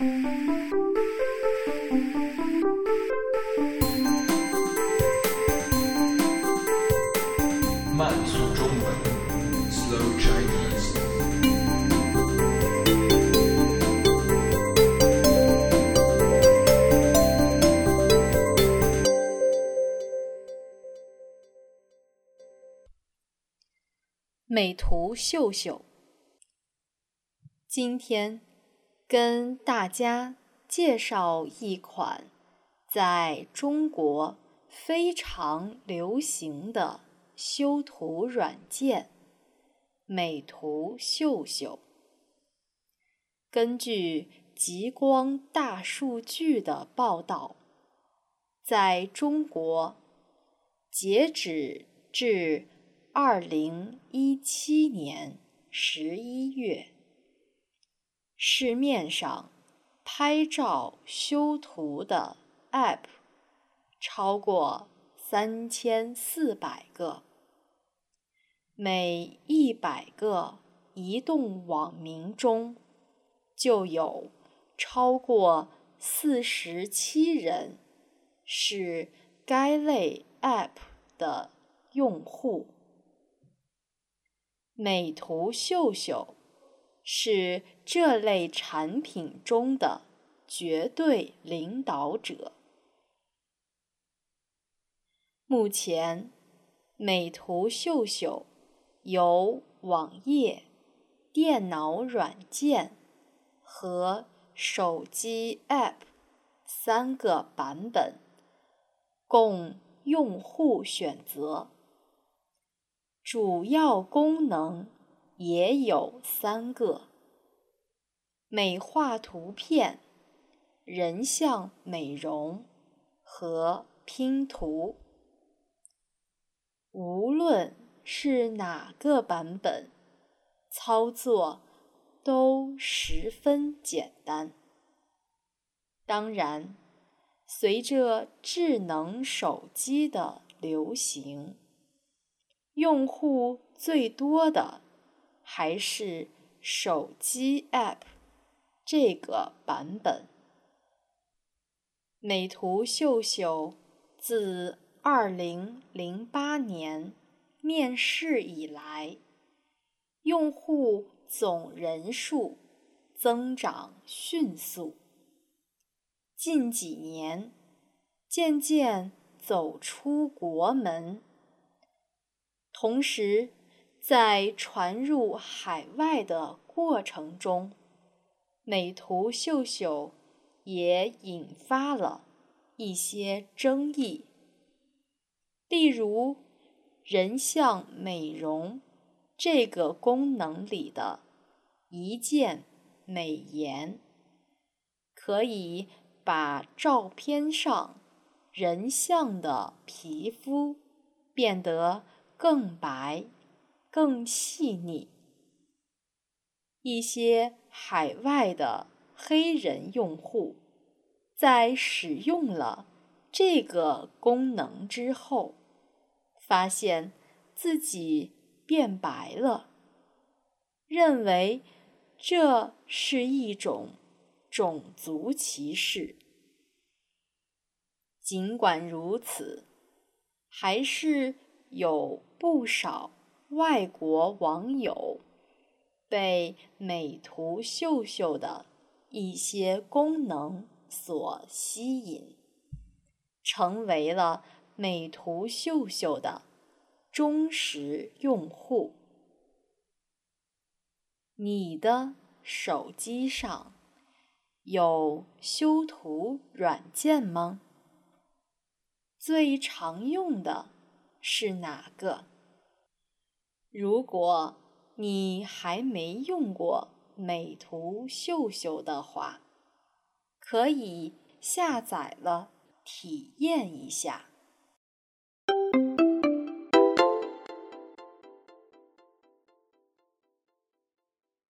慢速中文，Slow Chinese。美图秀秀，今天跟大家介绍一款在中国非常流行的修图软件——美图秀秀。根据极光大数据的报道，在中国，截止至二零一七年十一月，市面上拍照修图的 App 超过三千四百个，每一百个移动网民中就有超过四十七人是该类 App 的用户。美图秀秀是这类产品中的绝对领导者。目前，美图秀秀有网页、电脑软件和手机 App 三个版本，供用户选择。主要功能也有三个：美化图片、人像美容和拼图。无论是哪个版本，操作都十分简单。当然，随着智能手机的流行，用户最多的还是手机 App 这个版本。美图秀秀自二零零八年面世以来，用户总人数增长迅速，近几年渐渐走出国门。同时，在传入海外的过程中，美图秀秀也引发了一些争议，例如人像美容这个功能里的一键美颜，可以把照片上人像的皮肤变得。更白、更细腻。一些海外的黑人用户在使用了这个功能之后，发现自己变白了，认为这是一种种族歧视。尽管如此，还是。有不少外国网友被美图秀秀的一些功能所吸引，成为了美图秀秀的忠实用户。你的手机上有修图软件吗？最常用的。是哪个？如果你还没用过美图秀秀的话，可以下载了体验一下。